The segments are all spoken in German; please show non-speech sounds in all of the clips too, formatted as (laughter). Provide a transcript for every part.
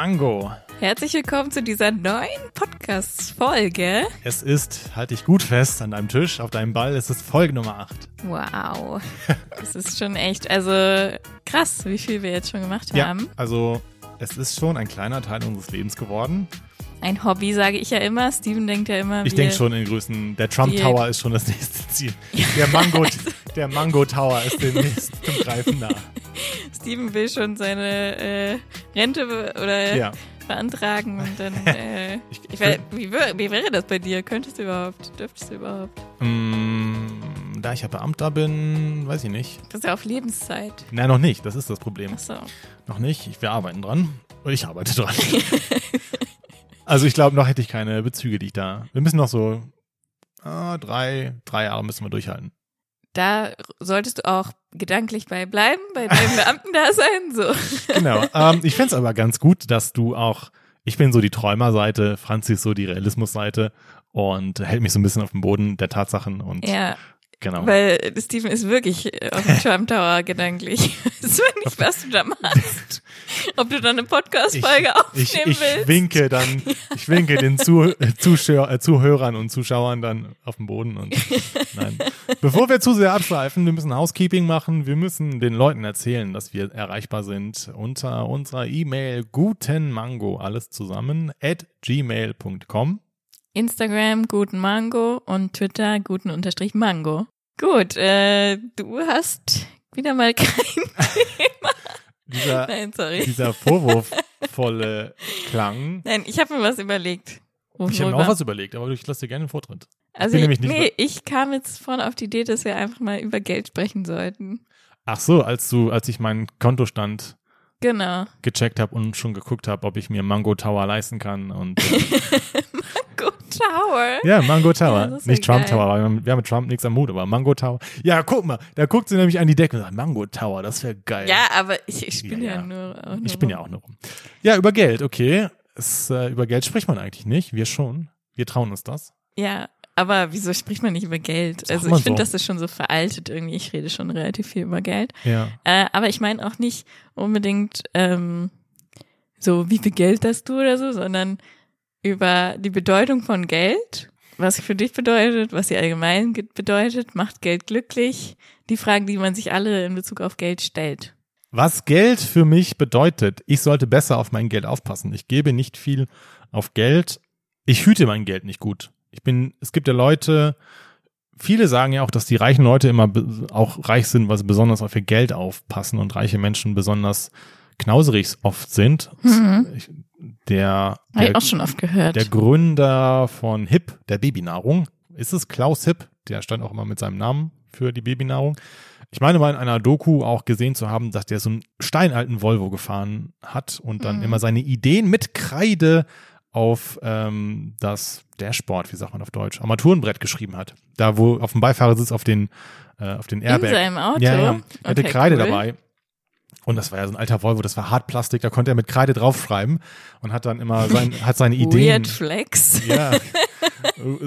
Mango. Herzlich willkommen zu dieser neuen Podcast-Folge. Es ist, halte ich gut fest, an deinem Tisch, auf deinem Ball, es ist Folge Nummer 8. Wow. (laughs) Das ist schon echt, also krass, wie viel wir jetzt schon gemacht Ja, haben. also es ist schon ein kleiner Teil unseres Lebens geworden. Ein Hobby, sage ich ja immer. Steven denkt ja immer, Ich denke schon in Größen, der Trump Tower ist schon das nächste Ziel. Der (laughs) Mango, der Mango Tower ist demnächst zum Greifen nah. Steven will schon seine äh, Rente oder Ja. beantragen und dann, (laughs) äh, Ich- ich, weiß, wie, wie wäre das bei dir? Könntest du überhaupt? Dürftest du überhaupt? Mm, da ich ja Beamter bin, weiß ich nicht. Das ist ja auf Lebenszeit. Nein, noch nicht, das ist das Problem. Achso. Noch nicht, ich, wir arbeiten dran. Ich arbeite dran. (laughs) also ich glaube, noch hätte ich keine Bezüge, die ich da. Wir müssen noch so ah, drei, drei Jahre müssen wir durchhalten. Da solltest du auch gedanklich bei bleiben, bei deinem Beamtendasein. So. (laughs) Genau. ähm, ich fänd's aber ganz gut, dass du auch, ich bin so die Träumerseite, Franzi ist so die Realismusseite und hält mich so ein bisschen auf dem Boden der Tatsachen und Ja, genau. weil Steven ist wirklich auf dem (laughs) Trump Tower gedanklich. (laughs) Ich weiß nicht, was du da machst. Ob du da eine Podcast-Folge ich, aufnehmen ich willst. winke dann, ich winke den Zu, äh, Zuschauer, äh, Zuhörern und Zuschauern dann auf dem Boden und (laughs) nein. Bevor wir zu sehr abschweifen, wir müssen Housekeeping machen, wir müssen den Leuten erzählen, dass wir erreichbar sind unter unserer E-Mail gutenmango, alles zusammen, at gmail.com. Instagram guten Mango und Twitter guten Unterstrich Mango. Gut, äh, du hast wieder mal (laughs) kein Thema. Dieser, Nein, sorry. dieser vorwurfvolle Klang. Nein, ich habe mir was überlegt. Ich habe mir auch was überlegt, aber ich lasse dir gerne den Vortritt. Also ich, nicht nee, ich kam jetzt vorne auf die Idee, dass wir einfach mal über Geld sprechen sollten. Ach so, als du, als ich meinen Kontostand Genau. gecheckt habe und schon geguckt habe, ob ich mir Mango Tower leisten kann und (laughs) äh, Good Tower. ja, Mango Tower, ja nicht Trump geil. Tower, weil wir haben- mit Trump nichts am Hut, aber Mango Tower. Ja, guck mal, da guckt sie nämlich an die Decke und sagt, Mango Tower, das wäre geil. Ja, aber ich, ich bin Ja, ja, ja. nur. Nur ich bin ja auch nur rum. Ja, über Geld, okay. Es, äh, über Geld spricht man eigentlich nicht, wir schon. Wir trauen uns das. Ja, aber wieso spricht man nicht über Geld? Sagt Also ich finde, so. das ist schon so veraltet irgendwie. Ich rede schon relativ viel über Geld. Ja. Äh, aber ich meine auch nicht unbedingt ähm, so, wie viel Geld hast du oder so, sondern über die Bedeutung von Geld, was sie für dich bedeutet, was sie allgemein ge- bedeutet, macht Geld glücklich. Die Fragen, die man sich alle in Bezug auf Geld stellt. Was Geld für mich bedeutet, ich sollte besser auf mein Geld aufpassen. Ich gebe nicht viel auf Geld. Ich hüte mein Geld nicht gut. Ich bin, es gibt ja Leute, viele sagen ja auch, dass die reichen Leute immer auch reich sind, weil sie besonders auf ihr Geld aufpassen und reiche Menschen besonders knauserig oft sind. Ich, der, Habe der, auch schon oft gehört. der Gründer von HIP, der Babynahrung, ist es Klaus HIP, der stand auch immer mit seinem Namen für die Babynahrung. Ich meine mal in einer Doku auch gesehen zu haben, dass der so einen steinalten Volvo gefahren hat und dann Mhm. immer seine Ideen mit Kreide auf ähm, das Dashboard, wie sagt man auf Deutsch, Armaturenbrett geschrieben hat. Da wo auf dem Beifahrersitz auf den äh, auf den in Airbag. seinem Auto. Ja, ja. Er hatte Okay, Kreide cool. dabei. Und das war ja so ein alter Volvo, das war Hartplastik, da konnte er mit Kreide draufschreiben und hat dann immer sein, (laughs) hat seine Ideen. Weird Flex. Ja,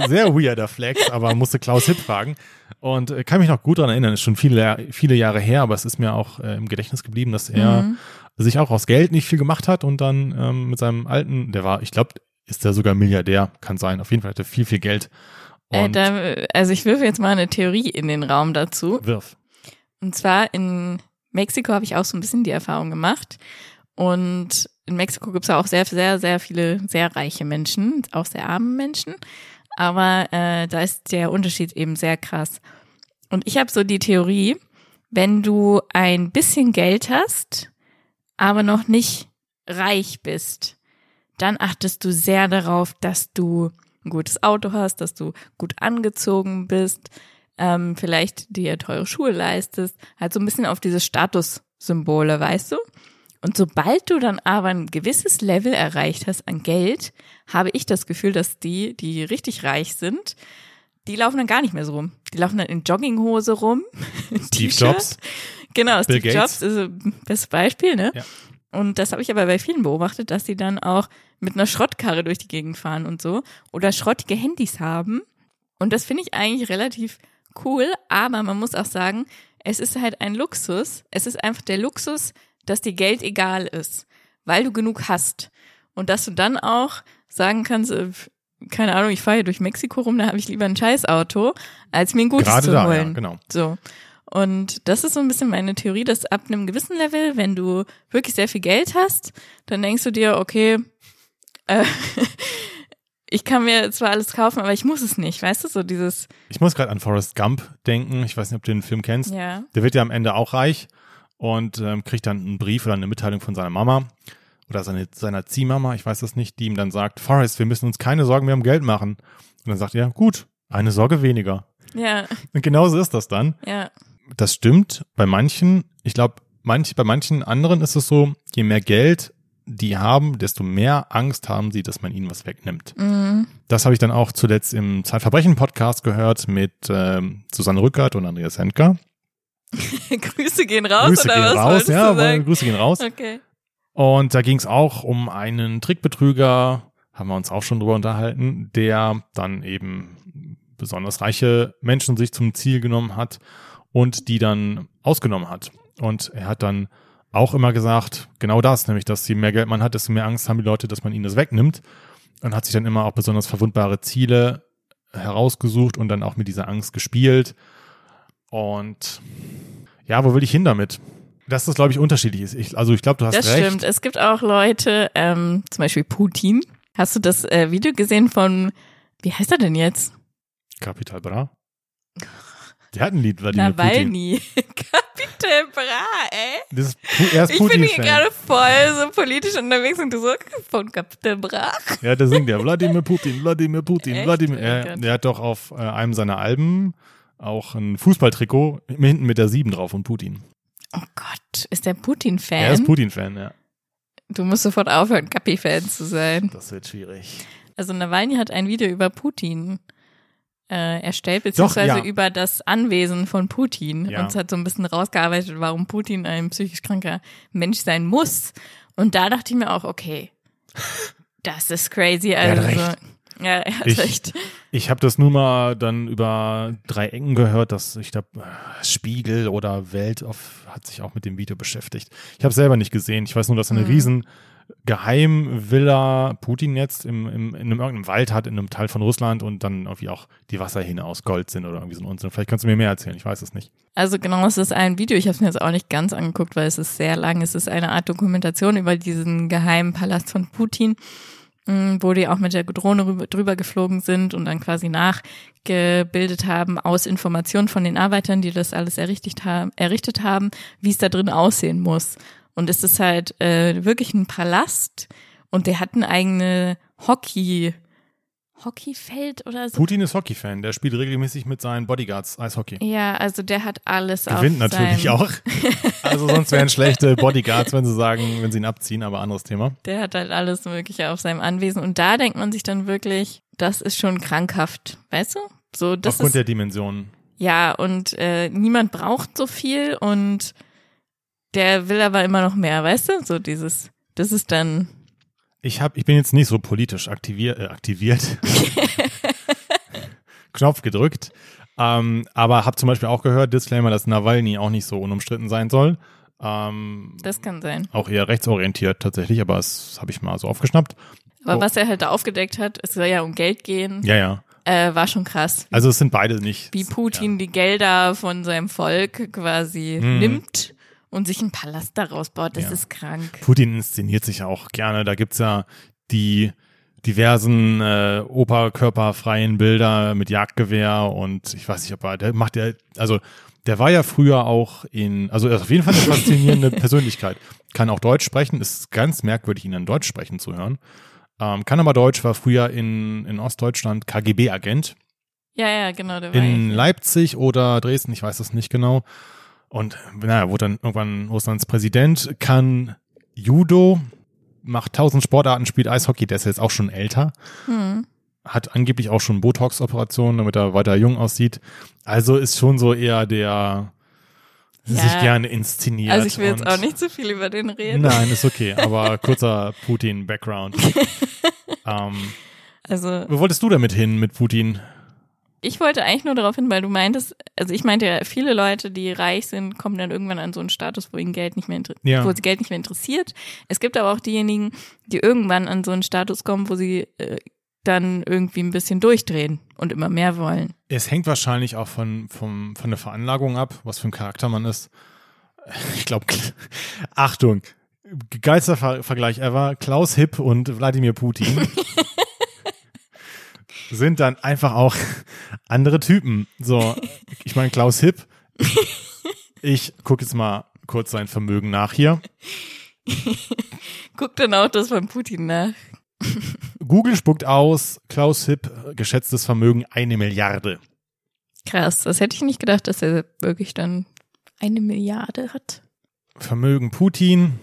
sehr weirder Flex, aber musste Klaus Hipp fragen. Und äh, kann mich noch gut daran erinnern, ist schon viele, viele Jahre her, aber es ist mir auch äh, im Gedächtnis geblieben, dass er Mhm. Sich auch aus Geld nicht viel gemacht hat und dann ähm, mit seinem alten, der war, ich glaube, ist der sogar Milliardär, kann sein. Auf jeden Fall hatte er viel, viel Geld. Äh, da, also ich wirfe jetzt mal eine Theorie in den Raum dazu. wirf. Und zwar in Mexiko habe ich auch so ein bisschen die Erfahrung gemacht. Und in Mexiko gibt es ja auch sehr, sehr, sehr viele sehr reiche Menschen, auch sehr arme Menschen. Aber äh, da ist der Unterschied eben sehr krass. Und ich habe so die Theorie, wenn du ein bisschen Geld hast, aber noch nicht reich bist, dann achtest du sehr darauf, dass du ein gutes Auto hast, dass du gut angezogen bist, ähm, vielleicht dir teure Schuhe leistest, halt so ein bisschen auf diese Statussymbole, weißt du? Und sobald du dann aber ein gewisses Level erreicht hast an Geld, habe ich das Gefühl, dass die, die richtig reich sind, die laufen dann gar nicht mehr so rum. Die laufen dann in Jogginghose rum. (laughs) Steve. Jobs. Genau, Bill Steve Gates. Jobs ist ein bestes Beispiel, ne? Ja. Und das habe ich aber bei vielen beobachtet, dass sie dann auch mit einer Schrottkarre durch die Gegend fahren und so oder schrottige Handys haben. Und das finde ich eigentlich relativ cool, aber man muss auch sagen, es ist halt ein Luxus. Es ist einfach der Luxus, dass dir Geld egal ist. weil du genug hast. Und dass du dann auch sagen kannst, äh, keine Ahnung, ich fahre hier durch Mexiko rum, da habe ich lieber ein Scheißauto, als mir ein gutes Gerade zu da, holen. ja, genau. So. Und das ist so ein bisschen meine Theorie, dass ab einem gewissen Level, wenn du wirklich sehr viel Geld hast, dann denkst du dir, okay, äh, (laughs) ich kann mir zwar alles kaufen, aber ich muss es nicht, weißt du, so dieses, Ich muss gerade an Forrest Gump denken. Ich weiß nicht, ob du den Film kennst. ja, Der wird ja am Ende auch reich und ähm, kriegt dann einen Brief oder eine Mitteilung von seiner Mama oder seine, seiner Ziehmama, ich weiß das nicht, die ihm dann sagt, Forrest, wir müssen uns keine Sorgen mehr um Geld machen. Und dann sagt er, gut, eine Sorge weniger. ja, Und genauso ist das dann. ja, Das stimmt bei manchen. Ich glaube, manch, bei manchen anderen ist es so, je mehr Geld die haben, desto mehr Angst haben sie, dass man ihnen was wegnimmt. mhm. Das habe ich dann auch zuletzt im Zeitverbrechen-Podcast gehört mit ähm, Susanne Rückert und Andreas Hentker. (laughs) Grüße gehen raus Grüße oder gehen was raus, ja, sagen? Grüße gehen raus. Okay. Und da ging es auch um einen Trickbetrüger, haben wir uns auch schon drüber unterhalten, der dann eben besonders reiche Menschen sich zum Ziel genommen hat und die dann ausgenommen hat. Und er hat dann auch immer gesagt, genau das, nämlich, dass je mehr Geld man hat, desto mehr Angst haben die Leute, dass man ihnen das wegnimmt. Und hat sich dann immer auch besonders verwundbare Ziele herausgesucht und dann auch mit dieser Angst gespielt. Und ja, wo will ich hin damit? Dass das, glaube ich, unterschiedlich ist. Ich, also ich glaube, du hast Das recht. stimmt. Es gibt auch Leute, ähm, zum Beispiel Putin. Hast du das äh, Video gesehen von, wie heißt er denn jetzt? Kapital Bra. (laughs) Der hat ein Lied, Wladimir Putin. Nawalny. (laughs) Kapitel Bra, ey. Das ist, er ist Ich bin hier gerade voll so politisch unterwegs und du so von Kapitel Bra. Ja, der singt ja Wladimir (laughs) Putin, Wladimir Putin, Echt? Wladimir. Oh Er, Gott. der hat doch auf äh, einem seiner Alben auch ein Fußballtrikot hinten mit der 7 drauf von Putin. Oh Gott, ist der Putin-Fan? Er ist Putin-Fan, ja. Du musst sofort aufhören, Kapi-Fan zu sein. Das wird schwierig. Also Nawalny hat ein Video über Putin äh, erstellt, beziehungsweise ja. über das Anwesen von Putin. Ja. Und es hat so ein bisschen rausgearbeitet, warum Putin ein psychisch kranker Mensch sein muss. Und da dachte ich mir auch, okay, (laughs) das ist crazy. Also, recht. ja, er hat Ich- recht. Ich habe das nur mal dann über drei Ecken gehört, dass ich glaube, Spiegel oder Welt auf, hat sich auch mit dem Video beschäftigt. Ich habe selber nicht gesehen. Ich weiß nur, dass eine Mhm. riesen Geheimvilla Putin jetzt im, im, in einem irgendeinem Wald hat, in einem Teil von Russland und dann irgendwie auch die Wasserhähne aus Gold sind oder irgendwie so ein Unsinn. Vielleicht kannst du mir mehr erzählen, ich weiß es nicht. Also genau, es ist ein Video. Ich habe es mir jetzt auch nicht ganz angeguckt, weil es ist sehr lang. Es ist eine Art Dokumentation über diesen geheimen Palast von Putin, mh, wo die auch mit der Drohne rüber, drüber geflogen sind und dann quasi nachgebildet haben aus Informationen von den Arbeitern, die das alles errichtet haben, wie es da drin aussehen muss. Und es ist halt äh, wirklich ein Palast und der hat eine eigene Hockey Hockeyfeld oder so. Putin ist Hockey-Fan, der spielt regelmäßig mit seinen Bodyguards Eishockey. Ja, also der hat alles Gewinnt auf natürlich auch. Also sonst wären schlechte Bodyguards, wenn sie sagen, wenn sie ihn abziehen, aber anderes Thema. Der hat halt alles Mögliche auf seinem Anwesen. Und da denkt man sich dann wirklich, das ist schon krankhaft. Weißt du? So, das Aufgrund ist, der Dimensionen. ja, und äh, niemand braucht so viel und der will aber immer noch mehr, weißt du? So dieses, das ist dann, Ich hab, ich bin jetzt nicht so politisch aktiviert, äh, aktiviert. (laughs) Knopf gedrückt. Ähm, aber habe zum Beispiel auch gehört, Disclaimer, dass Nawalny auch nicht so unumstritten sein soll. Ähm, das kann sein. auch eher rechtsorientiert tatsächlich, aber das habe ich mal so aufgeschnappt. Aber Oh. was er halt da aufgedeckt hat, es soll ja um Geld gehen, Ja, ja. äh, war schon krass. Also es sind beide nicht. Wie Putin die Gelder von seinem Volk quasi Mhm. nimmt und sich einen Palast daraus baut, das Ja. ist krank. Putin inszeniert sich auch gerne. Da gibt's ja die diversen äh, oberkörperfreien Bilder mit Jagdgewehr und ich weiß nicht, ob er, der macht ja, also der war ja früher auch in, also er ist auf jeden Fall eine faszinierende (laughs) Persönlichkeit. Kann auch Deutsch sprechen, ist ganz merkwürdig, ihn dann Deutsch sprechen zu hören. Ähm, kann aber Deutsch, war früher in, in Ostdeutschland KGB-Agent Ja, ja, genau, der war in ja- Leipzig oder Dresden, ich weiß es nicht genau. Und naja, wurde dann irgendwann Russlands Präsident, kann Judo, macht tausend Sportarten, spielt Eishockey, der ist jetzt auch schon älter, Hm. hat angeblich auch schon Botox-Operationen, damit er weiter jung aussieht. Also ist schon so eher der Ja. sich gerne inszeniert. Also ich will jetzt auch nicht zu viel über den reden. Nein, ist okay, (laughs) aber kurzer Putin-Background. (laughs) ähm, Also wo wolltest du damit hin mit Putin? Ich wollte eigentlich nur darauf hin, weil du meintest, also ich meinte ja, viele Leute, die reich sind, kommen dann irgendwann an so einen Status, wo ihnen Geld nicht mehr Ja. wo sie Geld nicht mehr interessiert. Es gibt aber auch diejenigen, die irgendwann an so einen Status kommen, wo sie äh, dann irgendwie ein bisschen durchdrehen und immer mehr wollen. Es hängt wahrscheinlich auch von, vom, von der Veranlagung ab, was für ein Charakter man ist. (laughs) Ich glaube, Achtung, geilster Ver Vergleich ever, Klaus Hipp und Wladimir Putin (laughs) sind dann einfach auch andere Typen. So, ich meine, Klaus Hipp, ich gucke jetzt mal kurz sein Vermögen nach hier. (laughs) Guck dann auch das von Putin nach. Google spuckt aus, Klaus Hipp, geschätztes Vermögen eine Milliarde. Krass, das hätte ich nicht gedacht, dass er wirklich dann eine Milliarde hat. Vermögen Putin.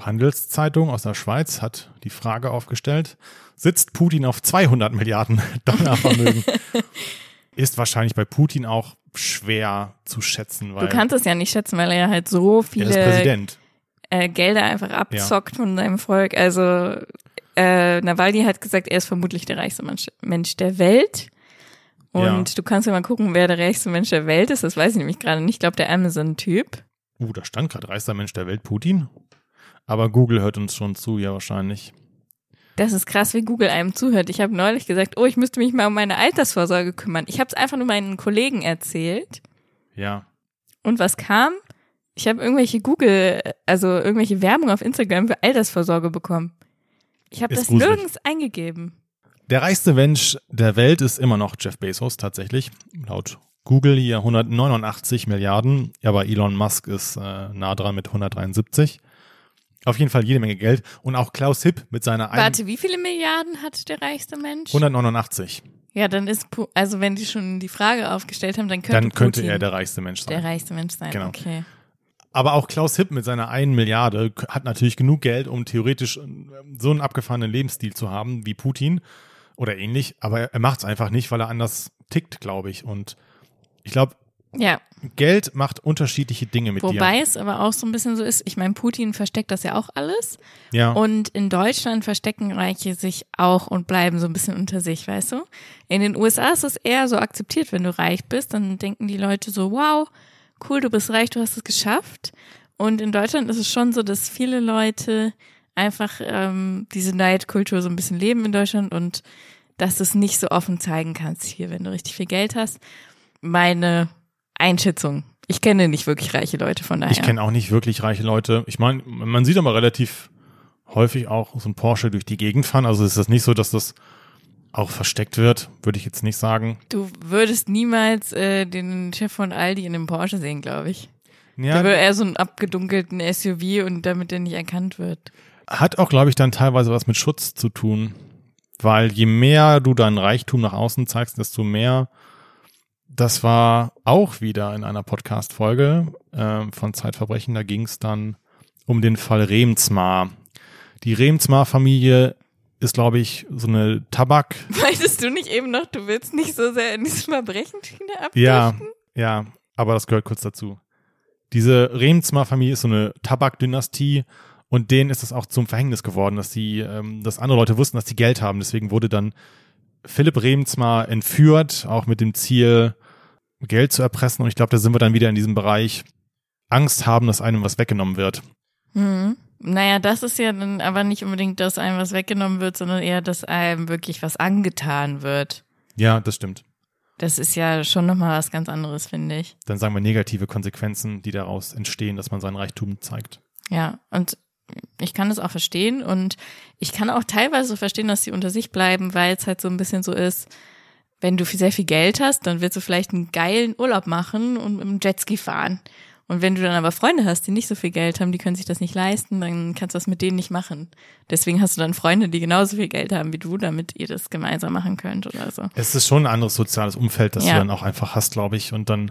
Handelszeitung aus der Schweiz hat die Frage aufgestellt, sitzt Putin auf 200 Milliarden (laughs) Dollar Vermögen? (laughs) Ist wahrscheinlich bei Putin auch schwer zu schätzen, weil Du kannst es ja nicht schätzen, weil er ja halt so viele Präsident. äh, Gelder einfach abzockt von seinem Volk. Also äh, Nawalny hat gesagt, er ist vermutlich der reichste Mensch, Mensch der Welt. Und Ja. du kannst ja mal gucken, wer der reichste Mensch der Welt ist. Das weiß ich nämlich gerade nicht. Ich glaube, der Amazon-Typ. Uh, da stand gerade reichster Mensch der Welt, Putin. Aber Google hört uns schon zu, ja wahrscheinlich. Das ist krass, wie Google einem zuhört. Ich habe neulich gesagt, oh, ich müsste mich mal um meine Altersvorsorge kümmern. Ich habe es einfach nur meinen Kollegen erzählt. Ja. Und was kam? Ich habe irgendwelche Google, also irgendwelche Werbung auf Instagram für Altersvorsorge bekommen. Ich habe das gruselig. nirgends eingegeben. Der reichste Mensch der Welt ist immer noch Jeff Bezos tatsächlich. Laut Google hier 189 Milliarden, aber Elon Musk ist äh, nah dran mit 173. Auf jeden Fall jede Menge Geld. Und auch Klaus Hipp mit seiner ein- Warte, wie viele Milliarden hat der reichste Mensch? 189. Ja, dann ist, Pu also wenn die schon die Frage aufgestellt haben, dann könnte, Dann könnte Putin er der reichste Mensch sein. der reichste Mensch sein. Genau. Okay. Aber auch Klaus Hipp mit seiner einen Milliarde hat natürlich genug Geld, um theoretisch äh, so einen abgefahrenen Lebensstil zu haben wie Putin oder ähnlich. Aber er macht es einfach nicht, weil er anders tickt, glaube ich. Und ich glaube, Ja, Geld macht unterschiedliche Dinge mit wobei dir. es aber auch so ein bisschen so ist, ich meine, Putin versteckt das ja auch alles. Ja. Und in Deutschland verstecken Reiche sich auch und bleiben so ein bisschen unter sich, weißt du? In den USA ist es eher so akzeptiert, wenn du reich bist, dann denken die Leute so, wow, cool, du bist reich, du hast es geschafft. Und in Deutschland ist es schon so, dass viele Leute einfach ähm, diese Neidkultur so ein bisschen leben in Deutschland und dass du es nicht so offen zeigen kannst hier, wenn du richtig viel Geld hast. Meine Einschätzung. Ich kenne nicht wirklich reiche Leute, von daher. Ich kenne auch nicht wirklich reiche Leute. Ich meine, man sieht aber relativ häufig auch so ein Porsche durch die Gegend fahren. Also ist das nicht so, dass das auch versteckt wird, würde ich jetzt nicht sagen. Du würdest niemals äh, den Chef von Aldi in einem Porsche sehen, glaube ich. Ja, Der würde eher so einen abgedunkelten SUV und damit der nicht erkannt wird. hat auch, glaube ich, dann teilweise was mit Schutz zu tun. Weil je mehr du dein Reichtum nach außen zeigst, desto mehr. Das war auch wieder in einer Podcast-Folge ähm, von Zeitverbrechen. Da ging es dann um den Fall Remzmar. Die Remzmar-Familie ist, glaube ich, so eine Tabak. (laughs) Meintest du nicht eben noch, du willst nicht so sehr in diese Verbrechenschiene abdriften? Ja, ja, aber das gehört kurz dazu. Diese Remzmar-Familie ist so eine Tabakdynastie und denen ist es auch zum Verhängnis geworden, dass sie, ähm, dass andere Leute wussten, dass die Geld haben. Deswegen wurde dann Philipp Remzmar entführt, auch mit dem Ziel, Geld zu erpressen. Und ich glaube, da sind wir dann wieder in diesem Bereich Angst haben, dass einem was weggenommen wird. Hm. Naja, das ist ja dann aber nicht unbedingt, dass einem was weggenommen wird, sondern eher, dass einem wirklich was angetan wird. Ja, das stimmt. Das ist ja schon nochmal was ganz anderes, finde ich. Dann sagen wir negative Konsequenzen, die daraus entstehen, dass man sein Reichtum zeigt. Ja, und ich kann das auch verstehen und ich kann auch teilweise verstehen, dass sie unter sich bleiben, weil es halt so ein bisschen so ist, wenn du sehr viel Geld hast, dann willst du vielleicht einen geilen Urlaub machen und mit dem Jetski fahren. Und wenn du dann aber Freunde hast, die nicht so viel Geld haben, die können sich das nicht leisten, dann kannst du das mit denen nicht machen. Deswegen hast du dann Freunde, die genauso viel Geld haben wie du, damit ihr das gemeinsam machen könnt oder so. Es ist schon ein anderes soziales Umfeld, das Ja. du dann auch einfach hast, glaube ich. Und dann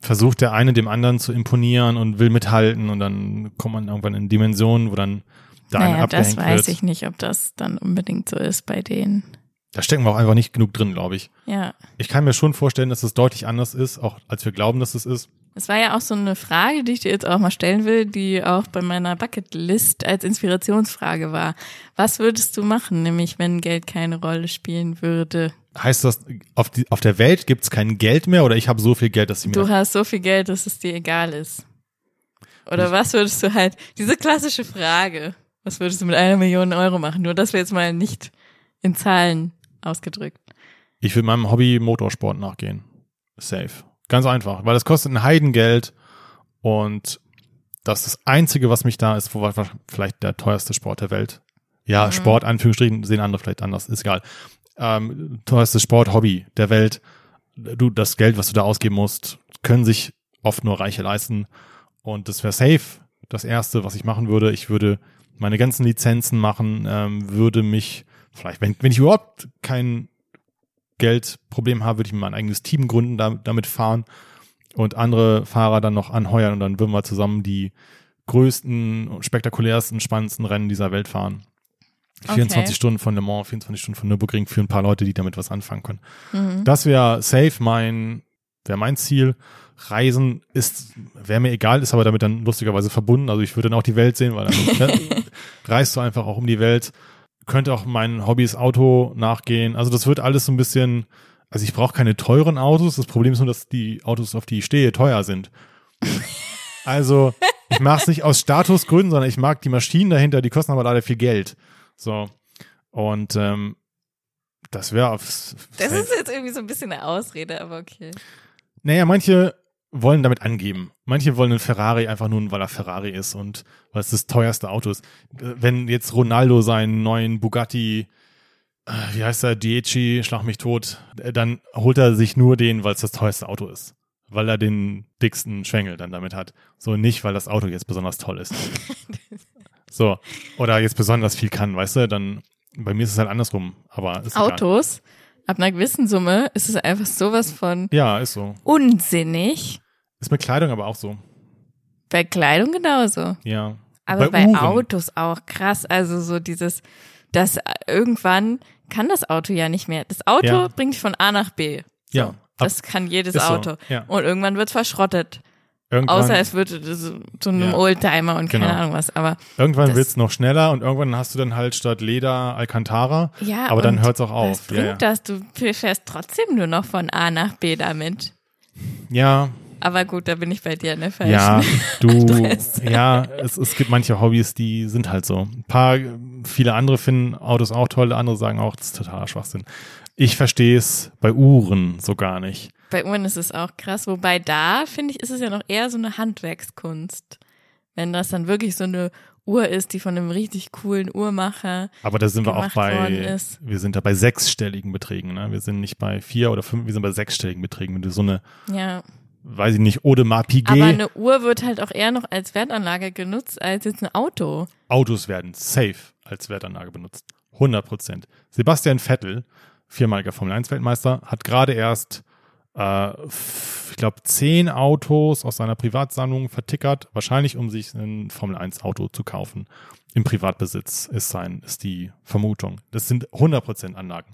versucht der eine dem anderen zu imponieren und will mithalten und dann kommt man irgendwann in Dimensionen, wo dann der eine Naja, das abgehängt weiß wird. ich nicht, ob das dann unbedingt so ist bei denen. Da stecken wir auch einfach nicht genug drin, glaube ich. Ja, Ich kann mir schon vorstellen, dass es deutlich anders ist, auch als wir glauben, dass es ist. Es war ja auch so eine Frage, die ich dir jetzt auch mal stellen will, die auch bei meiner Bucketlist als Inspirationsfrage war. Was würdest du machen, nämlich wenn Geld keine Rolle spielen würde? Heißt das, auf, die, auf der Welt gibt's kein Geld mehr oder ich habe so viel Geld, dass ich mir. Du hast so viel Geld, dass es dir egal ist. Oder was würdest du halt, diese klassische Frage, was würdest du mit einer Million Euro machen? Nur, dass wir jetzt mal nicht in Zahlen ausgedrückt. Ich würde meinem Hobby Motorsport nachgehen. Safe. Ganz einfach, weil es kostet ein Heidengeld und das ist das Einzige, was mich da ist, wo vielleicht der teuerste Sport der Welt. Ja, Mhm. Sport, Anführungsstrichen, sehen andere vielleicht anders, ist egal. Ähm, teuerstes Sport, Hobby der Welt. Du, das Geld, was du da ausgeben musst, können sich oft nur Reiche leisten. Und das wäre safe. Das erste, was ich machen würde, ich würde meine ganzen Lizenzen machen, ähm, würde mich vielleicht, wenn, wenn ich überhaupt kein Geldproblem habe, würde ich mir mein eigenes Team gründen, da, damit fahren und andere Fahrer dann noch anheuern und dann würden wir zusammen die größten, spektakulärsten, spannendsten Rennen dieser Welt fahren. Okay. 24 Stunden von Le Mans, 24 Stunden von Nürburgring für ein paar Leute, die damit was anfangen können. Mhm. Das wäre safe mein, wäre mein Ziel. Reisen ist, wäre mir egal, ist aber damit dann lustigerweise verbunden. Also ich würde dann auch die Welt sehen, weil dann (laughs) ne, reist du einfach auch um die Welt. Könnte auch meinen Hobbys Auto nachgehen. Also das wird alles so ein bisschen, also ich brauche keine teuren Autos. Das Problem ist nur, dass die Autos, auf die ich stehe, teuer sind. (laughs) Also ich mache es nicht aus Statusgründen, sondern ich mag die Maschinen dahinter, die kosten aber leider viel Geld. So. Und ähm, das wäre aufs. Das ist jetzt irgendwie so ein bisschen eine Ausrede, aber okay. Naja, manche wollen damit angeben. Manche wollen einen Ferrari einfach nur, weil er Ferrari ist und weil es das teuerste Auto ist. Wenn jetzt Ronaldo seinen neuen Bugatti, äh, wie heißt er, Dieci, schlag mich tot, äh, dann holt er sich nur den, weil es das teuerste Auto ist. Weil er den dicksten Schwengel dann damit hat. So nicht, weil das Auto jetzt besonders toll ist. (laughs) so. Oder jetzt besonders viel kann, weißt du? Dann, bei mir ist es halt andersrum. Aber ist egal. Autos, ab einer gewissen Summe ist es einfach sowas von Ja, ist so. unsinnig. Ist mit Kleidung aber auch so. Bei Kleidung genauso. Ja. Aber bei, Uhren. Autos auch krass. Also so dieses, dass irgendwann kann das Auto ja nicht mehr. Das Auto Ja. bringt dich von A nach B. So, Ja. Das kann jedes ist so, Auto. ja. Und irgendwann wird's verschrottet. Irgendwann, Außer es wird so zu einem Ja. Oldtimer und keine Genau. Ahnung was. Aber irgendwann das- wird's noch schneller und irgendwann hast du dann halt statt Leder Alcantara. ja, aber dann und hört's auch Was auf. bringt Ja, ja. das? Du fährst trotzdem nur noch von A nach B damit. ja, Aber gut, da bin ich bei dir in der falschen. ja, du, ja, es, es gibt manche Hobbys, die sind halt so. Ein paar, viele andere finden Autos auch toll, andere sagen auch, das ist totaler Schwachsinn. Ich verstehe es bei Uhren so gar nicht. Bei Uhren ist es auch krass. Wobei da, finde ich, ist es ja noch eher so eine Handwerkskunst. Wenn das dann wirklich so eine Uhr ist, die von einem richtig coolen Uhrmacher. Aber da sind wir auch bei, wir sind da bei sechsstelligen Beträgen, ne? Wir sind nicht bei vier oder fünf, wir sind bei sechsstelligen Beträgen. Wenn du so eine, Ja. Weiß ich nicht, Audemars Aber Piguet, eine Uhr wird halt auch eher noch als Wertanlage genutzt als jetzt ein Auto. Autos werden safe als Wertanlage benutzt. 100 Prozent. Sebastian Vettel, viermaliger Formel 1 Weltmeister, hat gerade erst, äh, ich glaube, zehn Autos aus seiner Privatsammlung vertickert, wahrscheinlich um sich ein Formel 1 Auto zu kaufen. Im Privatbesitz ist sein, ist die Vermutung. Das sind 100 Prozent Anlagen.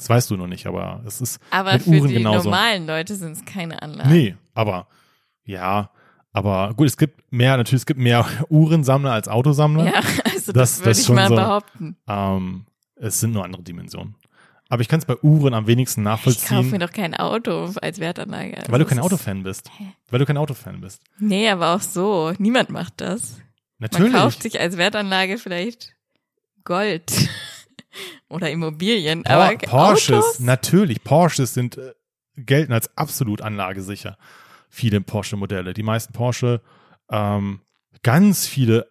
Das weißt du noch nicht, aber es ist Aber mit für Uhren die genauso. normalen Leute sind es keine Anlagen. Nee, aber ja, aber gut, es gibt mehr, natürlich, es gibt mehr (laughs) Uhrensammler als Autosammler. Ja, (laughs) also Das- das, würde ich mal so. behaupten. Ähm, es sind nur andere Dimensionen. Aber ich kann es bei Uhren am wenigsten Ich kaufe nachvollziehen, mir doch kein Auto als Wertanlage. Also weil du kein Autofan bist. Hä? Weil du kein Autofan bist. Nee, aber auch so. Niemand macht das. Natürlich. Man kauft sich als Wertanlage vielleicht Gold (laughs) (laughs) oder Immobilien, Por aber Porsches, Autos? natürlich. Porsches sind äh, gelten als absolut anlagesicher. Viele Porsche-Modelle. Die meisten Porsche, ähm, ganz viele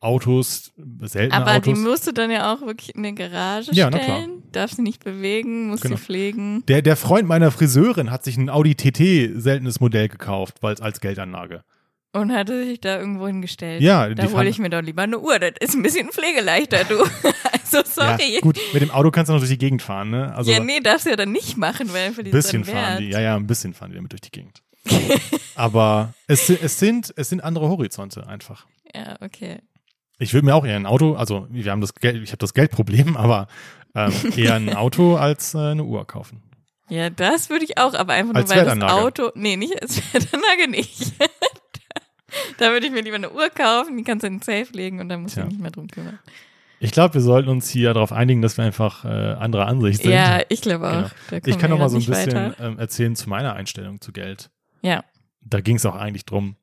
Autos, seltene Aber die Autos. musst du dann ja auch wirklich in eine Garage Ja, stellen. Darfst sie nicht bewegen, musst Genau. sie pflegen. Der, der Freund meiner Friseurin hat sich ein Audi TT seltenes Modell gekauft, weil es als Geldanlage. Und hatte sich da irgendwo hingestellt. Ja, die da hole ich mir doch lieber eine Uhr. Das ist ein bisschen pflegeleichter, du. (laughs) also sorry. Ja, gut, mit dem Auto kannst du noch durch die Gegend fahren, ne? Also ja, nee, darfst du ja dann nicht machen, weil verlierst du bisschen fahren die. Ja, ja, ein bisschen fahren die damit durch die Gegend. (laughs) Aber es, es sind es sind andere Horizonte einfach. Ja, okay. Ich würde mir auch eher ein Auto, also wir haben das Geld, ich habe das Geldproblem, (laughs) aber ähm, eher ein Auto als äh, eine Uhr kaufen. Ja, das würde ich auch, aber einfach nur, Als weil das. Auto. Nee, nicht als Wertanlage nicht. (laughs) da würde ich mir lieber eine Uhr kaufen, die kannst du in den Safe legen und dann musst du Tja. dich nicht mehr drum kümmern. Ich glaube, wir sollten uns hier darauf einigen, dass wir einfach äh, anderer Ansicht sind. Ja, ich glaube auch. Genau. Ich kann noch mal so ein bisschen ähm, erzählen zu meiner Einstellung zu Geld. Ja, Da ging es auch eigentlich drum,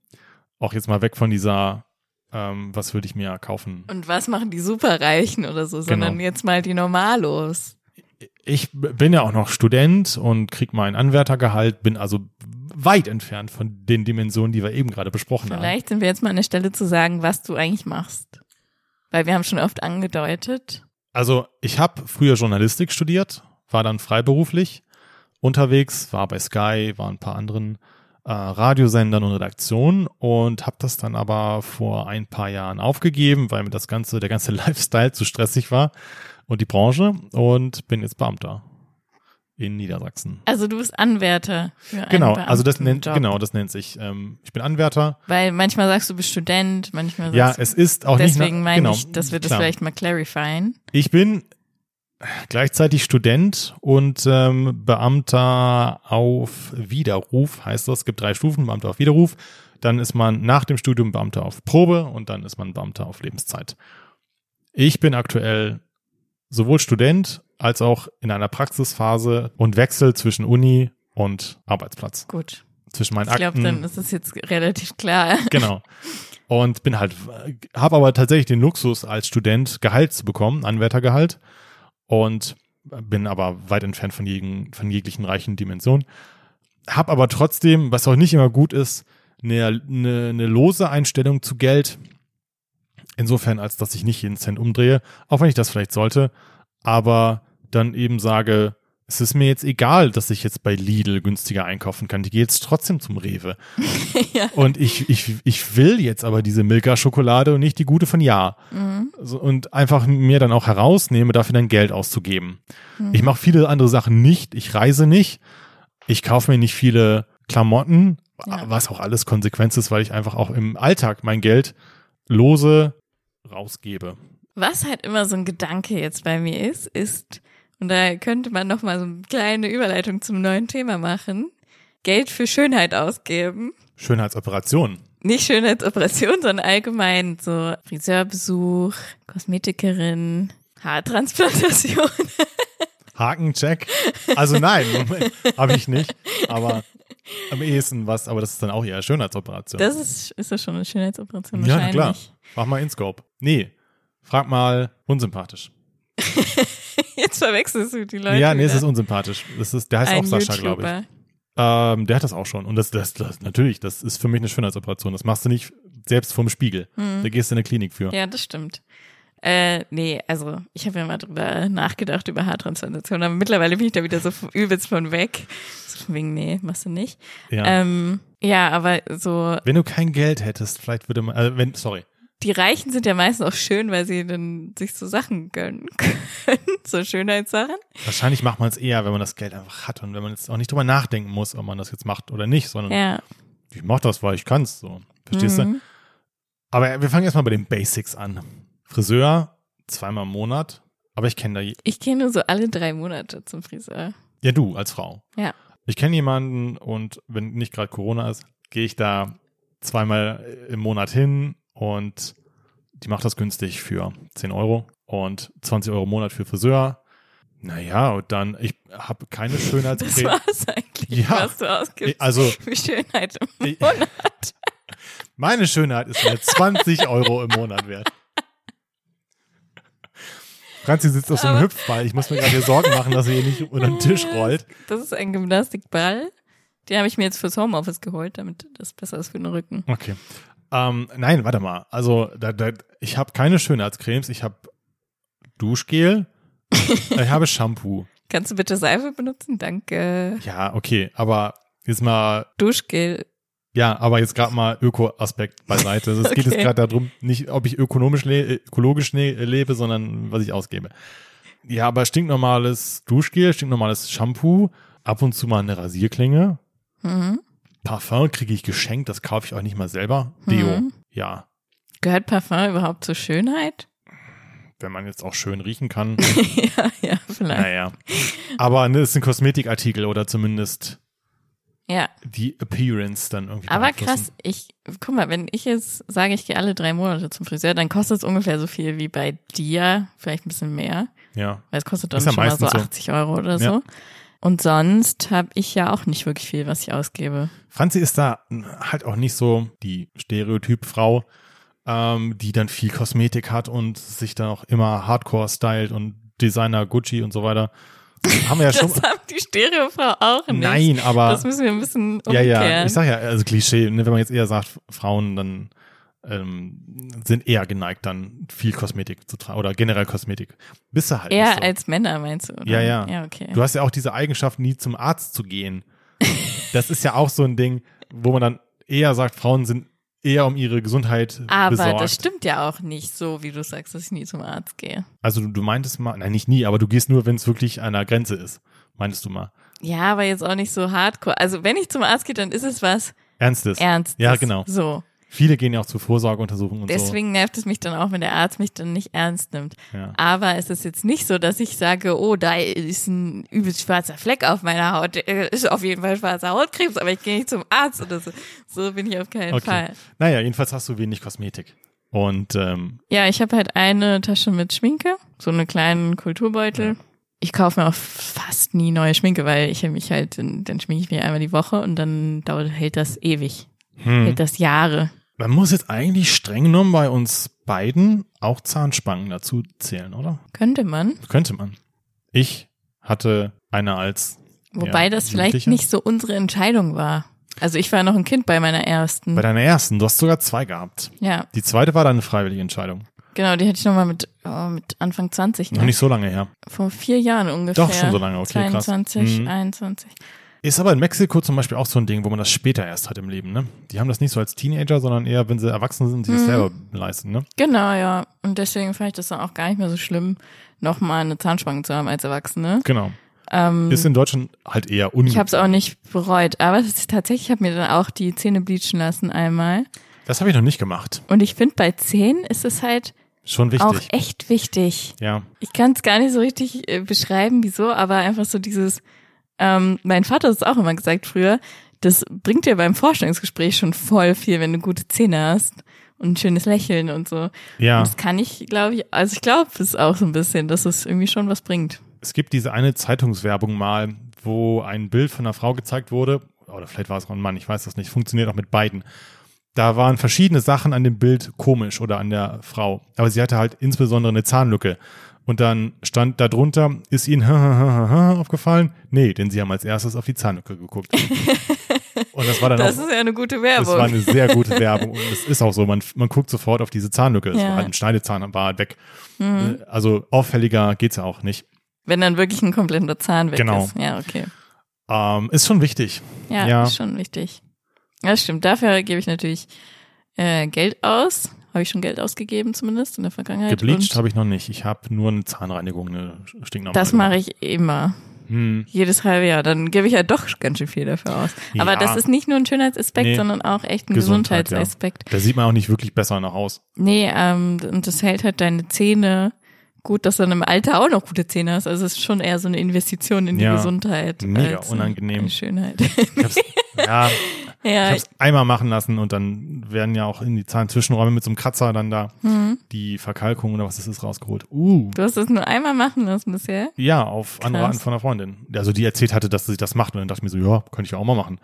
auch jetzt mal weg von dieser, ähm, was würde ich mir kaufen. und was machen die Superreichen oder so, sondern Genau. jetzt mal die Normalos. Ich bin ja auch noch Student und krieg mein Anwärtergehalt, bin also weit entfernt von den Dimensionen, die wir eben gerade besprochen haben. Vielleicht sind wir jetzt mal an der Stelle zu sagen, was du eigentlich machst. Weil wir haben schon oft angedeutet. Also ich habe früher Journalistik studiert, war dann freiberuflich unterwegs, war bei Sky, war ein paar anderen äh, Radiosendern und Redaktionen und habe das dann aber vor ein paar Jahren aufgegeben, weil mir das ganze, der ganze (laughs) Lifestyle zu stressig war und die Branche und bin jetzt Beamter in Niedersachsen. Also du bist Anwärter. Für Genau, also das nennt genau, das nennt sich. Ähm, ich bin Anwärter. Weil manchmal sagst du, du bist Student, manchmal Ja, sagst du, es ist auch deswegen nicht. meine genau, ich, dass wir das klar. vielleicht mal clarifyen. Ich bin gleichzeitig Student und ähm, Beamter auf Widerruf, heißt das. Es gibt drei Stufen, Beamter auf Widerruf. Dann ist man nach dem Studium Beamter auf Probe und dann ist man Beamter auf Lebenszeit. Ich bin aktuell sowohl Student als auch in einer Praxisphase und wechsel zwischen Uni und Arbeitsplatz. Gut. Zwischen meinen Ich glaube, Akten. dann ist es jetzt relativ klar. (laughs) Genau. Und bin halt, habe aber tatsächlich den Luxus, als Student Gehalt zu bekommen, Anwärtergehalt. Und bin aber weit entfernt von, jeden, von jeglichen reichen Dimensionen. Hab aber trotzdem, was auch nicht immer gut ist, eine, eine, eine lose Einstellung zu Geld. Insofern, als dass ich nicht jeden Cent umdrehe, auch wenn ich das vielleicht sollte, aber dann eben sage, es ist mir jetzt egal, dass ich jetzt bei Lidl günstiger einkaufen kann. Die gehe jetzt trotzdem zum Rewe. (laughs) ja. Und ich, ich, ich will jetzt aber diese Milka-Schokolade und nicht die gute von Ja. Mhm. So, und einfach mir dann auch herausnehme, dafür dann Geld auszugeben. Mhm. Ich mache viele andere Sachen nicht. Ich reise nicht. Ich kaufe mir nicht viele Klamotten, Ja. was auch alles Konsequenz ist, weil ich einfach auch im Alltag mein Geld lose rausgebe. Was halt immer so ein Gedanke jetzt bei mir ist, ist, und da könnte man noch mal so eine kleine Überleitung zum neuen Thema machen, Geld für Schönheit ausgeben. Schönheitsoperationen. Nicht Schönheitsoperation, sondern allgemein so Friseurbesuch, Kosmetikerin, Haartransplantation. (laughs) Hakencheck. Also nein, habe ich nicht. Aber am ehesten was, aber das ist dann auch eher Schönheitsoperation. Das ist, ist das schon eine Schönheitsoperation Ja, wahrscheinlich. klar. Mach mal InScope. Nee, frag mal unsympathisch. (laughs) Jetzt verwechselst du die Leute. ja, nee, es wieder. ist unsympathisch. Das ist, der heißt ein auch Sascha, glaube ich. Ähm, der hat das auch schon. Und das, das, das, natürlich, das ist für mich eine Schönheitsoperation. Das machst du nicht selbst vorm Spiegel. Da gehst du in eine Klinik für. Mhm. Ja, das stimmt. Äh, nee, also ich habe ja mal drüber nachgedacht über Haartransplantation, aber mittlerweile bin ich da wieder so übelst von weg. So von wegen, nee, machst du nicht. Ja. Ähm, ja, aber so, Wenn du kein Geld hättest, vielleicht würde man, also wenn, sorry. Die Reichen sind ja meistens auch schön, weil sie dann sich so Sachen gönnen (laughs) können, so Schönheitssachen. Wahrscheinlich macht man es eher, wenn man das Geld einfach hat und wenn man jetzt auch nicht drüber nachdenken muss, ob man das jetzt macht oder nicht, sondern Ja. ich mach das, weil ich kann's, so. Verstehst du? Mhm. Aber wir fangen erstmal bei den Basics an. Friseur, zweimal im Monat. Aber ich kenne da, je- Ich gehe nur so alle drei Monate zum Friseur. ja du als Frau. Ja. Ich kenne jemanden und wenn nicht gerade Corona ist, gehe ich da zweimal im Monat hin und die macht das günstig für 10 Euro und 20 Euro im Monat für Friseur. Naja, und dann, ich habe keine (laughs) Das Schönheitscreme. war's eigentlich, Ja. was du ausgibst Also, (laughs) für Schönheit im Monat. (laughs) meine Schönheit ist mir 20 Euro im Monat wert. Franzi sitzt auf so einem Hüpfball. Ich muss mir gerade Sorgen machen, dass sie hier nicht unter den Tisch rollt. Das ist ein Gymnastikball. Den habe ich mir jetzt fürs Homeoffice geholt, damit das besser ist für den Rücken. Okay. Ähm, nein, warte mal. Also, da, da, ich habe keine Schönheitscremes. Ich habe Duschgel. (laughs) ich habe Shampoo. Kannst du bitte Seife benutzen? Danke. Ja, okay. Aber jetzt mal, Duschgel. ja, aber jetzt gerade mal Öko-Aspekt beiseite. Also, Es (laughs) geht jetzt Okay. gerade darum, nicht, ob ich ökonomisch le ökologisch ne lebe, sondern was ich ausgebe. Ja, aber stinknormales Duschgel, stinknormales Shampoo, ab und zu mal eine Rasierklinge. Mhm. Parfum kriege ich geschenkt, das kaufe ich auch nicht mal selber. Deo, Mhm. ja. Gehört Parfum überhaupt zur Schönheit? wenn man jetzt auch schön riechen kann. (laughs) ja, ja, vielleicht. naja. Aber ne, es sind Kosmetikartikel oder zumindest Ja. die Appearance dann irgendwie. Aber krass, ich, guck mal, wenn ich jetzt sage, ich gehe alle drei Monate zum Friseur, dann kostet es ungefähr so viel wie bei dir, vielleicht ein bisschen mehr, Ja. weil es kostet dann Ist ja schon mal so. 80 Euro oder Ja. so. Und sonst habe ich ja auch nicht wirklich viel, was ich ausgebe. Franzi ist da halt auch nicht so die Stereotyp-Frau, ähm, die dann viel Kosmetik hat und sich dann auch immer Hardcore stylt und Designer Gucci und so weiter. Haben wir ja (laughs) schon. Das haben die Stereofrau auch nicht. Nein, aber Das müssen wir ein bisschen ja, umkehren. ja, ich sag ja, also Klischee, ne, wenn man jetzt eher sagt, Frauen dann ähm, sind eher geneigt, dann viel Kosmetik zu tragen oder generell Kosmetik. Bist du halt Eher so. als Männer, meinst du? Oder? Ja, ja. Ja, okay. Du hast ja auch diese Eigenschaft, nie zum Arzt zu gehen. (laughs) Das ist ja auch so ein Ding, wo man dann eher sagt, Frauen sind eher um ihre Gesundheit Aber besorgt. das stimmt ja auch nicht so, wie du sagst, dass ich nie zum Arzt gehe. Also du, du meintest mal, nein, nicht nie, aber du gehst nur, wenn es wirklich an der Grenze ist. Meintest du mal. Ja, aber jetzt auch nicht so hardcore. Also wenn ich zum Arzt gehe, dann ist es was Ernstes. Ernstes. Ja, genau. So. Viele gehen ja auch zu Vorsorgeuntersuchungen und Deswegen nervt es mich dann auch, wenn der Arzt mich dann nicht ernst nimmt. so. Ja. Aber es ist jetzt nicht so, dass ich sage, oh, da ist ein übelst schwarzer Fleck auf meiner Haut. Der Ist auf jeden Fall schwarzer Hautkrebs, aber ich gehe nicht zum Arzt oder so. So bin ich auf keinen Okay. Fall. Naja, jedenfalls hast du wenig Kosmetik. Und ähm, Ja, ich habe halt eine Tasche mit Schminke, so einen kleinen Kulturbeutel. Ich kaufe mir auch fast nie neue Schminke, weil ich mich halt, dann schminke ich mich einmal die Woche und dann dauert, hält das ewig. Hm, Hält das Jahre. man muss jetzt eigentlich streng genommen bei uns beiden auch Zahnspangen dazu zählen, oder? Könnte man. Könnte man. Ich hatte eine als Wobei ja, das vielleicht nicht so unsere Entscheidung war. Also ich war noch ein Kind bei meiner ersten. Bei deiner ersten, du hast sogar zwei gehabt. ja, Die zweite war dann eine freiwillige Entscheidung. genau, die hatte ich nochmal mit, oh, mit Anfang 20, Noch ne? nicht so lange her. Vor vier Jahren ungefähr. Doch, schon so lange, okay, krass. 22, Mhm. 21. Ist aber in Mexiko zum Beispiel auch so ein Ding, wo man das später erst hat im Leben, ne? Die haben das nicht so als Teenager, sondern eher, wenn sie erwachsen sind sich das Mhm. selber leisten, ne? Genau, ja. Und deswegen fand ich das dann auch gar nicht mehr so schlimm, nochmal eine Zahnspange zu haben als Erwachsene. Genau. Ähm, Ist in Deutschland halt eher unüblich. ich habe es auch nicht bereut, aber ist tatsächlich, ich habe mir dann auch die Zähne bleachen lassen einmal. Das habe ich noch nicht gemacht. Und ich finde, bei Zähnen ist es halt Schon auch wichtig. echt wichtig. Ja. Ich kann es gar nicht so richtig äh, beschreiben, wieso, aber einfach so dieses, ähm, mein Vater hat es auch immer gesagt früher, das bringt dir beim Vorstellungsgespräch schon voll viel, wenn du gute Zähne hast und ein schönes Lächeln und so. Ja. Und das kann ich, glaube ich, also ich glaube es auch so ein bisschen, dass es irgendwie schon was bringt. Es gibt diese eine Zeitungswerbung mal, wo ein Bild von einer Frau gezeigt wurde, oder vielleicht war es auch ein Mann, ich weiß das nicht, funktioniert auch mit beiden. Da waren verschiedene Sachen an dem Bild komisch oder an der Frau. Aber sie hatte halt insbesondere eine Zahnlücke. Und dann stand da drunter, ist Ihnen aufgefallen? Nee, denn Sie haben als erstes auf die Zahnlücke geguckt. (laughs) Und das war dann Das auch, ist ja eine gute das Werbung. war eine sehr gute Werbung. Und es ist auch so, man, man guckt sofort auf diese Zahnlücke. Es Ja. war halt ein Schneidezahn, war halt weg. Mhm. Also auffälliger geht's ja auch nicht. Wenn dann wirklich ein kompletter Zahn weg Genau. ist. Ja, okay. Ähm, ist schon wichtig. Ja, Ja. ist schon wichtig. Ja, stimmt. Dafür gebe ich natürlich äh, Geld aus. Habe ich schon Geld ausgegeben, zumindest in der Vergangenheit. Gebleached habe ich noch nicht. Ich habe nur eine Zahnreinigung, eine stinknormale. Das mache ich immer. Hm. Jedes halbe Jahr. Dann gebe ich ja doch ganz schön viel dafür aus. Aber Ja. das ist nicht nur ein Schönheitsaspekt, Nee. sondern auch echt ein Gesundheit, ja. Gesundheitsaspekt. Da sieht man auch nicht wirklich besser noch aus. Nee, ähm, und das hält halt deine Zähne gut, dass du dann im Alter auch noch gute Zähne hast. Also es ist schon eher so eine Investition in die Ja. Gesundheit. Mega als unangenehm. Die Schönheit. Hab's, (laughs) ja, ich habe es einmal machen lassen und dann werden ja auch in die Zahnzwischenräume mit so einem Kratzer dann da Mhm. die Verkalkung oder was das ist rausgeholt. Uh. du hast es nur einmal machen lassen bisher. Ja, auf Krass. Anraten von einer Freundin. Also die erzählt hatte, dass sie das macht und dann dachte ich mir so, ja, könnte ich auch mal machen.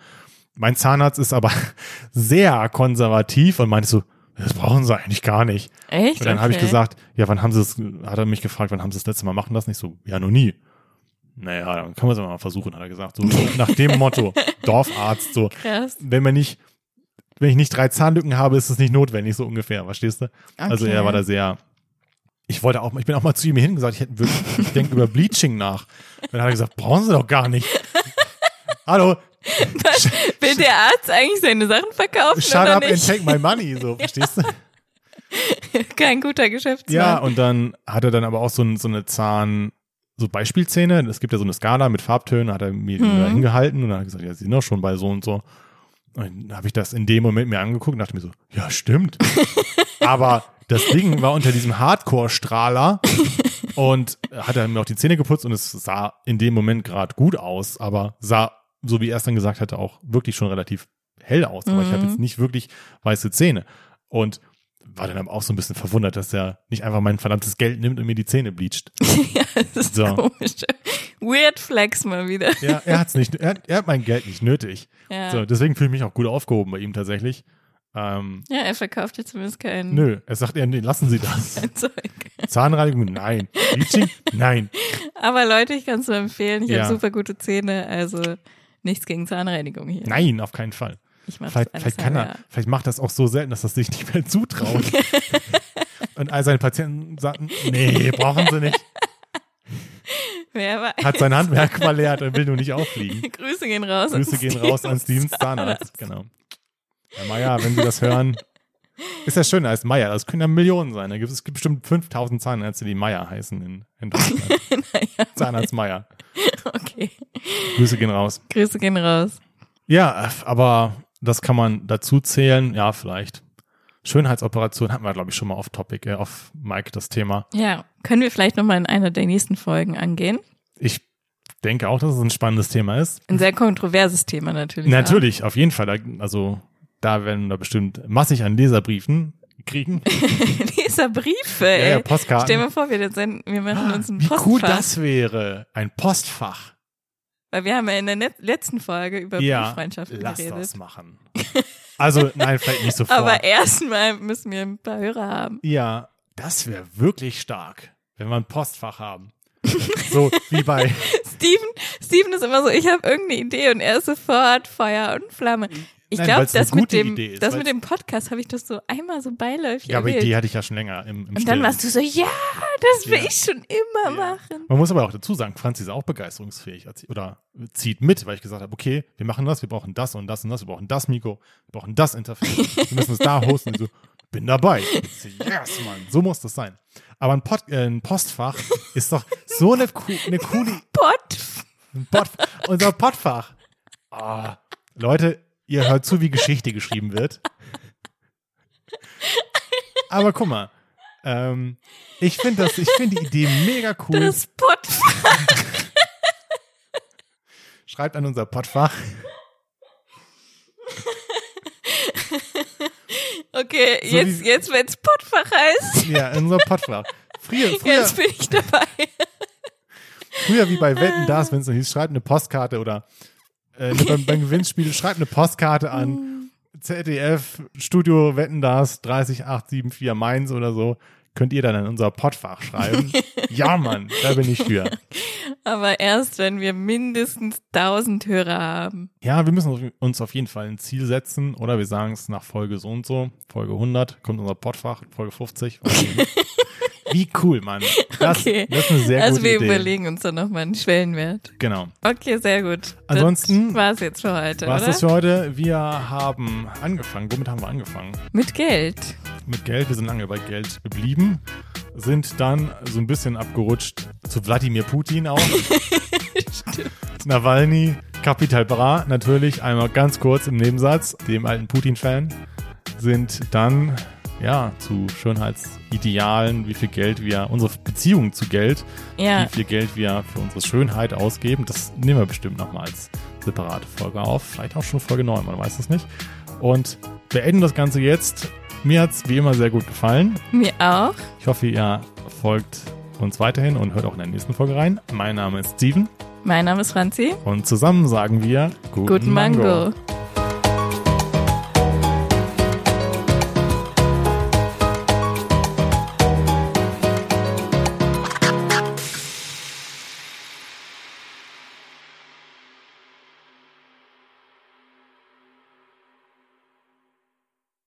Mein Zahnarzt ist aber (laughs) sehr konservativ und meinte so, das brauchen sie eigentlich gar nicht. Echt? Und dann habe ich Okay. gesagt, ja, wann haben sie es, hat er mich gefragt, wann haben sie das letzte Mal machen lassen? Ich so, ja, noch nie. Naja, dann können wir es mal versuchen, hat er gesagt. So, nach dem Motto, (laughs) Dorfarzt, so, Krass. wenn man nicht, wenn ich nicht drei Zahnlücken habe, ist es nicht notwendig, so ungefähr, verstehst du? Also Okay. er war da sehr, ich wollte auch, ich bin auch mal zu ihm hin gesagt, ich hätte wirklich, ich denke über Bleaching nach. Dann hat er gesagt, brauchen sie doch gar nicht. (laughs) Hallo, Will der Arzt eigentlich seine Sachen verkaufen shut oder up and nicht? take my money, so, (laughs) verstehst du? Kein guter Geschäftsmann. Ja, und dann hat er dann aber auch so, so eine Zahn, so Beispielzähne. Es gibt ja so eine Skala mit Farbtönen, hat er mir Mhm. da hingehalten und dann hat er gesagt, ja, sie sind doch schon bei so und so. Und dann habe ich das in dem Moment mir angeguckt und dachte mir so, ja, stimmt. (laughs) aber Das Ding war unter diesem Hardcore-Strahler (laughs) und hat er mir auch die Zähne geputzt und es sah in dem Moment gerade gut aus, aber sah, so wie er es dann gesagt hatte, auch wirklich schon relativ hell aus. Aber ich habe Mhm. jetzt nicht wirklich weiße Zähne. Und war dann aber auch so ein bisschen verwundert, dass er nicht einfach mein verdammtes Geld nimmt und mir die Zähne bleacht. (laughs) ja, das ist So. komisch. Weird Flex mal wieder. Ja, er hat's nicht, er, er hat mein Geld nicht nötig. Ja. So, deswegen fühle ich mich auch gut aufgehoben bei ihm tatsächlich. Ähm, ja, er verkauft jetzt zumindest kein nö, er sagt eher, nee, lassen Sie das. (laughs) kein Zeug. Zahnreinigung, nein. Bleaching, nein. Aber Leute, ich kann es nur empfehlen. Ich Ja. habe super gute Zähne, also nichts gegen Zahnreinigung hier. Nein, auf keinen Fall. Ich mache Vielleicht, das vielleicht kann er, vielleicht macht das auch so selten, dass er sich nicht mehr zutraut. (laughs) Und all seine Patienten sagten, nee, brauchen sie nicht. Wer weiß. Hat sein Handwerk verlehrt und will nur nicht auffliegen. (laughs) Grüße gehen raus. Grüße gehen raus an Stevens Zahnarzt. Genau. Herr Meier, wenn Sie das hören, ist das schön, er heißt Meier. Das können ja Millionen sein. Da gibt, es gibt bestimmt 5000 Zahnärzte, die Meier heißen in, in Deutschland. (laughs) naja, Zahnarzt Meier. okay. Grüße gehen raus. Grüße gehen raus. Ja, aber das kann man dazu zählen. Ja, vielleicht. Schönheitsoperation hatten wir, glaube ich, schon mal auf Topic, äh, auf Mike das Thema. Ja, können wir vielleicht nochmal in einer der nächsten Folgen angehen? Ich denke auch, dass es ein spannendes Thema ist. Ein sehr kontroverses Thema natürlich. Natürlich, auf jeden Fall. Also da werden wir bestimmt massig an Leserbriefen kriegen. auch. (laughs) Leserbriefe, Ja, ey. ja, Postkarten. Stell dir mal vor, wir, senden, wir machen uns ein Wie Postfach. cool das wäre. Ein Postfach. Weil wir haben ja in der letzten Folge über Ja, Brieffreundschaften lass geredet. das machen. Also, nein, vielleicht nicht sofort. Aber erstmal müssen wir ein paar Hörer haben. ja, das wäre wirklich stark, wenn wir ein Postfach haben. so wie bei, (laughs) Steven, Steven ist immer so, ich habe irgendeine Idee und er ist sofort Feuer und Flamme. Ich glaube, das, mit dem, ist, das mit dem Podcast habe ich das so einmal so beiläufig ja, aber erwähnt. die hatte ich ja schon länger im, im und dann Stillen. warst du so, ja, das will Ja. ich schon immer Ja. machen. Man muss aber auch dazu sagen, Franzi ist auch begeisterungsfähig oder zieht mit, weil ich gesagt habe, okay, wir machen das, wir brauchen das und das und das, wir brauchen das Mikro, wir brauchen das Interface, wir müssen es da hosten. Und so, bin dabei. So, yes, Mann, so muss das sein. Aber ein, Pod, äh, ein Postfach ist doch so eine, eine coole Pott. ein Pod, unser Podfach. Ah, Leute, ihr hört zu, wie Geschichte geschrieben wird. Aber guck mal, ähm, ich finde das, ich finde die Idee mega cool. Das Pott. Schreibt an unser Podfach. Okay, So jetzt, wie- jetzt, wenn es Pottfach heißt, Ja, in unser Podfach. Früher, früher, jetzt bin ich dabei. früher wie bei Wetten das, wenn es hieß, schreibt eine Postkarte oder äh, beim, beim Gewinnspiel, schreibt eine Postkarte an ZDF Studio Wetten das 30874 Mainz oder so. Könnt ihr dann in unser Podfach schreiben. (laughs) ja, Mann, da bin ich für. Aber erst, wenn wir mindestens 1000 Hörer haben. Ja, wir müssen uns auf jeden Fall ein Ziel setzen oder wir sagen es nach Folge so und so. Folge 100 kommt unser Podfach, Folge 50. Okay. (laughs) Wie cool, Mann. Das, Okay. das ist eine sehr also gute wir Idee. überlegen uns dann nochmal einen Schwellenwert. Genau. Okay, sehr gut. Ansonsten Das war's jetzt für heute, Was oder? ist für heute? Wir haben angefangen. Womit haben wir angefangen? Mit Geld. Mit Geld. Wir sind lange bei Geld geblieben. Sind dann so ein bisschen abgerutscht zu Wladimir Putin auch. (laughs) (laughs) Nawalny, Capital Bra, natürlich einmal ganz kurz im Nebensatz, dem alten Putin-Fan. Sind dann ja zu Schönheitsidealen, wie viel Geld wir, unsere Beziehung zu Geld, Ja, wie viel Geld wir für unsere Schönheit ausgeben. Das nehmen wir bestimmt nochmal als separate Folge auf. Vielleicht auch schon Folge 9, man weiß es nicht. Und beenden das Ganze jetzt. Mir hat es wie immer sehr gut gefallen. mir auch. Ich hoffe, ihr folgt uns weiterhin und hört auch in der nächsten Folge rein. Mein Name ist Steven Mein Name ist Franzi. und zusammen sagen wir Guten Mango.